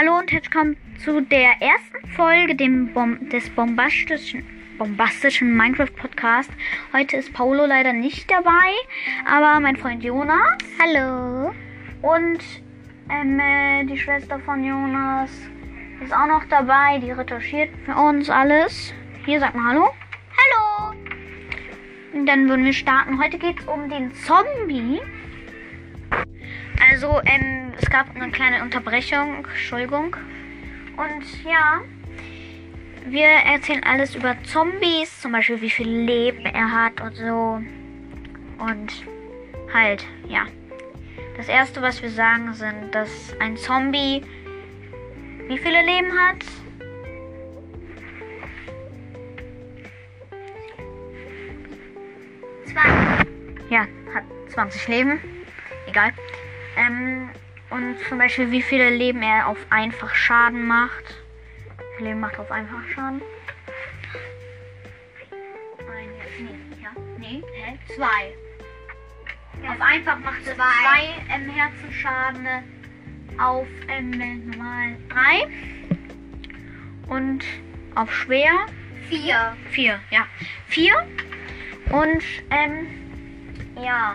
Hallo und herzlich willkommen zu der ersten Folge dem Bom des bombastischen, bombastischen Minecraft Podcast. Heute ist Paulo leider nicht dabei, aber mein Freund Jonas. Hallo. Und ähm, äh, die Schwester von Jonas ist auch noch dabei. Die retuschiert für uns alles. Hier, sag mal Hallo. Hallo. Und dann würden wir starten. Heute geht es um den Zombie. Also, ähm, es gab eine kleine Unterbrechung, Entschuldigung. Und ja, wir erzählen alles über Zombies, zum Beispiel wie viel Leben er hat und so. Und halt, ja. Das erste, was wir sagen, sind, dass ein Zombie wie viele Leben hat? Zwei. Ja, hat 20 Leben. Egal. Ähm, und zum Beispiel, wie viele Leben er auf einfach Schaden macht. Wie viele Leben macht er auf einfach Schaden? Ein, nee, ja, nee, hä? Zwei. Auf einfach macht er Zwei. zwei ähm, Herzenschaden. Auf ähm, normal drei. Und auf schwer Vier. Vier, ja. Vier. Und, ähm, ja.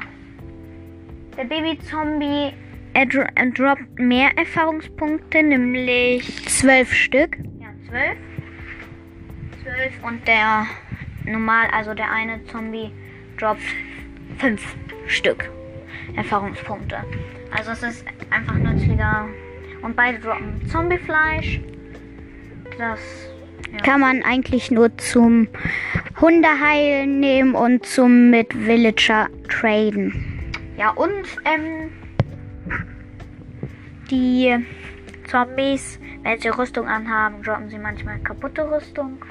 Der Baby-Zombie, er, dro er droppt mehr Erfahrungspunkte, nämlich Zwölf Stück. ja, zwölf. Zwölf. Und der normal, also der eine Zombie droppt fünf Stück Erfahrungspunkte. Also es ist einfach nützlicher. Und beide droppen Zombiefleisch. Das ja. Kann man eigentlich nur zum Hundeheilen nehmen und zum mit Villager traden. Ja, und ähm, die Zombies, wenn sie Rüstung anhaben, droppen sie manchmal kaputte Rüstung.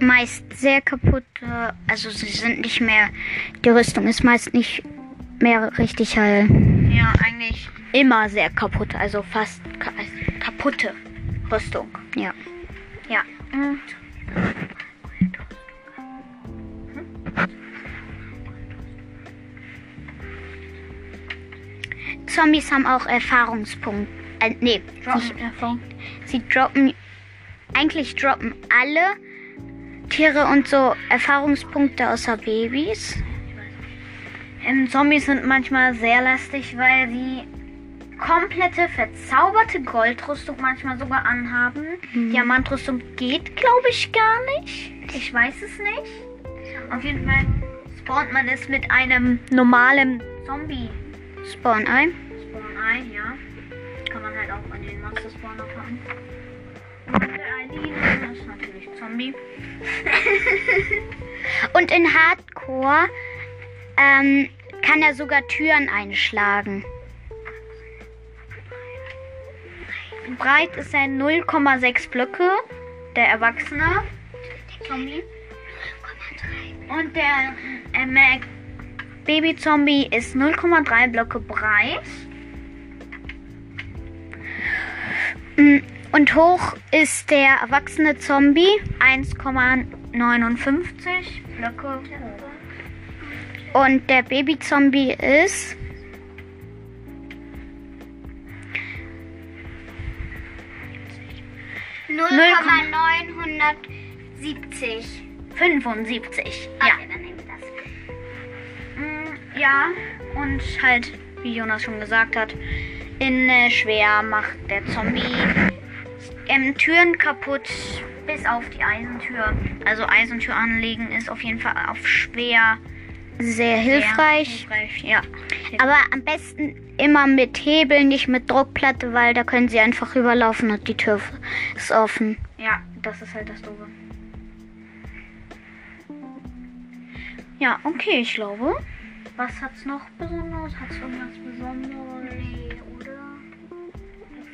Meist sehr kaputte, also sie sind nicht mehr, die Rüstung ist meist nicht mehr richtig heil. Ja, eigentlich immer sehr kaputte, also fast ka also kaputte Rüstung. Ja. Ja. Und Zombies haben auch Erfahrungspunkte. Äh, nee, nicht, Erfahrung. sie droppen, eigentlich droppen alle Tiere und so Erfahrungspunkte außer Babys. Ähm, Zombies sind manchmal sehr lästig, weil sie komplette verzauberte Goldrüstung manchmal sogar anhaben. Diamantrüstung geht, glaube ich, gar nicht. Ich weiß es nicht. Auf jeden Fall spawnt man es mit einem normalen Zombie. Spawn ein. Spawn ein, ja. Kann man halt auch an den Monster Spawner packen. Der ist natürlich Zombie. Und in Hardcore ähm, kann er sogar Türen einschlagen. Breit ist er 0,6 Blöcke. Der Erwachsene. Und der äh, Mac Baby Zombie ist 0,3 Blöcke breit. Und hoch ist der erwachsene Zombie 1,59 Blöcke hoch. und der Baby-Zombie ist 0,970. 75. Ja. dann nehmen wir das. Mm, Ja. Und halt, wie Jonas schon gesagt hat, in äh, schwer macht der Zombie ähm, Türen kaputt. Bis auf die Eisentür. Also Eisentür anlegen ist auf jeden Fall auf schwer Sehr sehr hilfreich. hilfreich. Ja. Aber am besten immer mit Hebel, nicht mit Druckplatte, weil da können sie einfach rüberlaufen und die Tür ist offen. Ja, das ist halt das Doofe. Ja, okay, ich glaube. Was hat's noch Besonderes? Hat's irgendwas Besonderes? Nee, oder?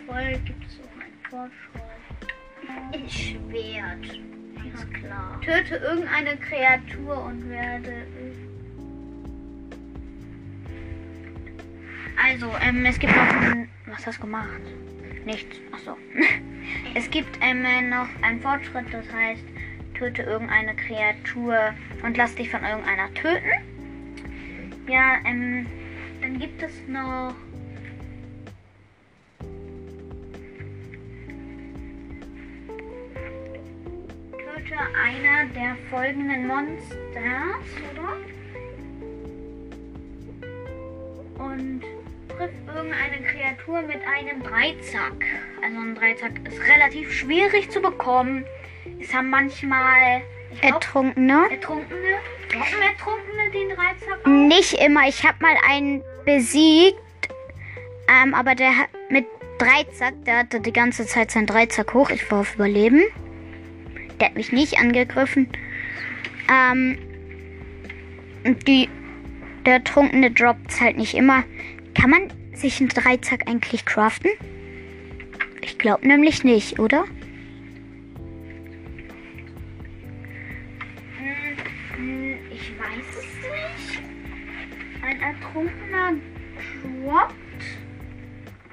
Voll gibt es auch einen Fortschritt. Schwert. Ist klar. Töte irgendeine Kreatur und werde. Also, ähm, es gibt noch ein. Was hast du gemacht? Nichts. Achso. es gibt ähm, noch einen Fortschritt, das heißt, töte irgendeine Kreatur und lass dich von irgendeiner töten. Ja, ähm, dann gibt es noch. Töte einer der folgenden Monsters, oder? Und trifft irgendeine Kreatur mit einem Dreizack. Also ein Dreizack ist relativ schwierig zu bekommen. Es haben manchmal glaub, Ertrunkene. Ertrunkene. Droppen Ertrunkene den Dreizack auf? Nicht immer. Ich habe mal einen besiegt, ähm, aber der hat mit Dreizack, der hatte die ganze Zeit seinen Dreizack hoch. Ich war auf Überleben. Der hat mich nicht angegriffen. Ähm, und die, der Trunkene droppt halt nicht immer. Kann man sich einen Dreizack eigentlich craften? Ich glaube nämlich nicht, oder? Hm, Ich weiß es nicht. Ein Ertrunkener droppt.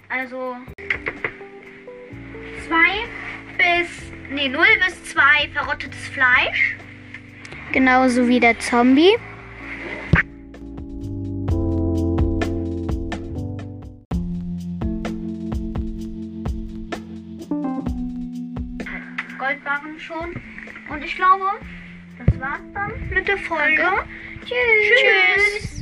Also zwei bis. Nee, 0 bis 2 verrottetes Fleisch. Genauso wie der Zombie. Goldbarren schon. Und ich glaube, das war's dann mit der Folge. Tschüss. Tschüss.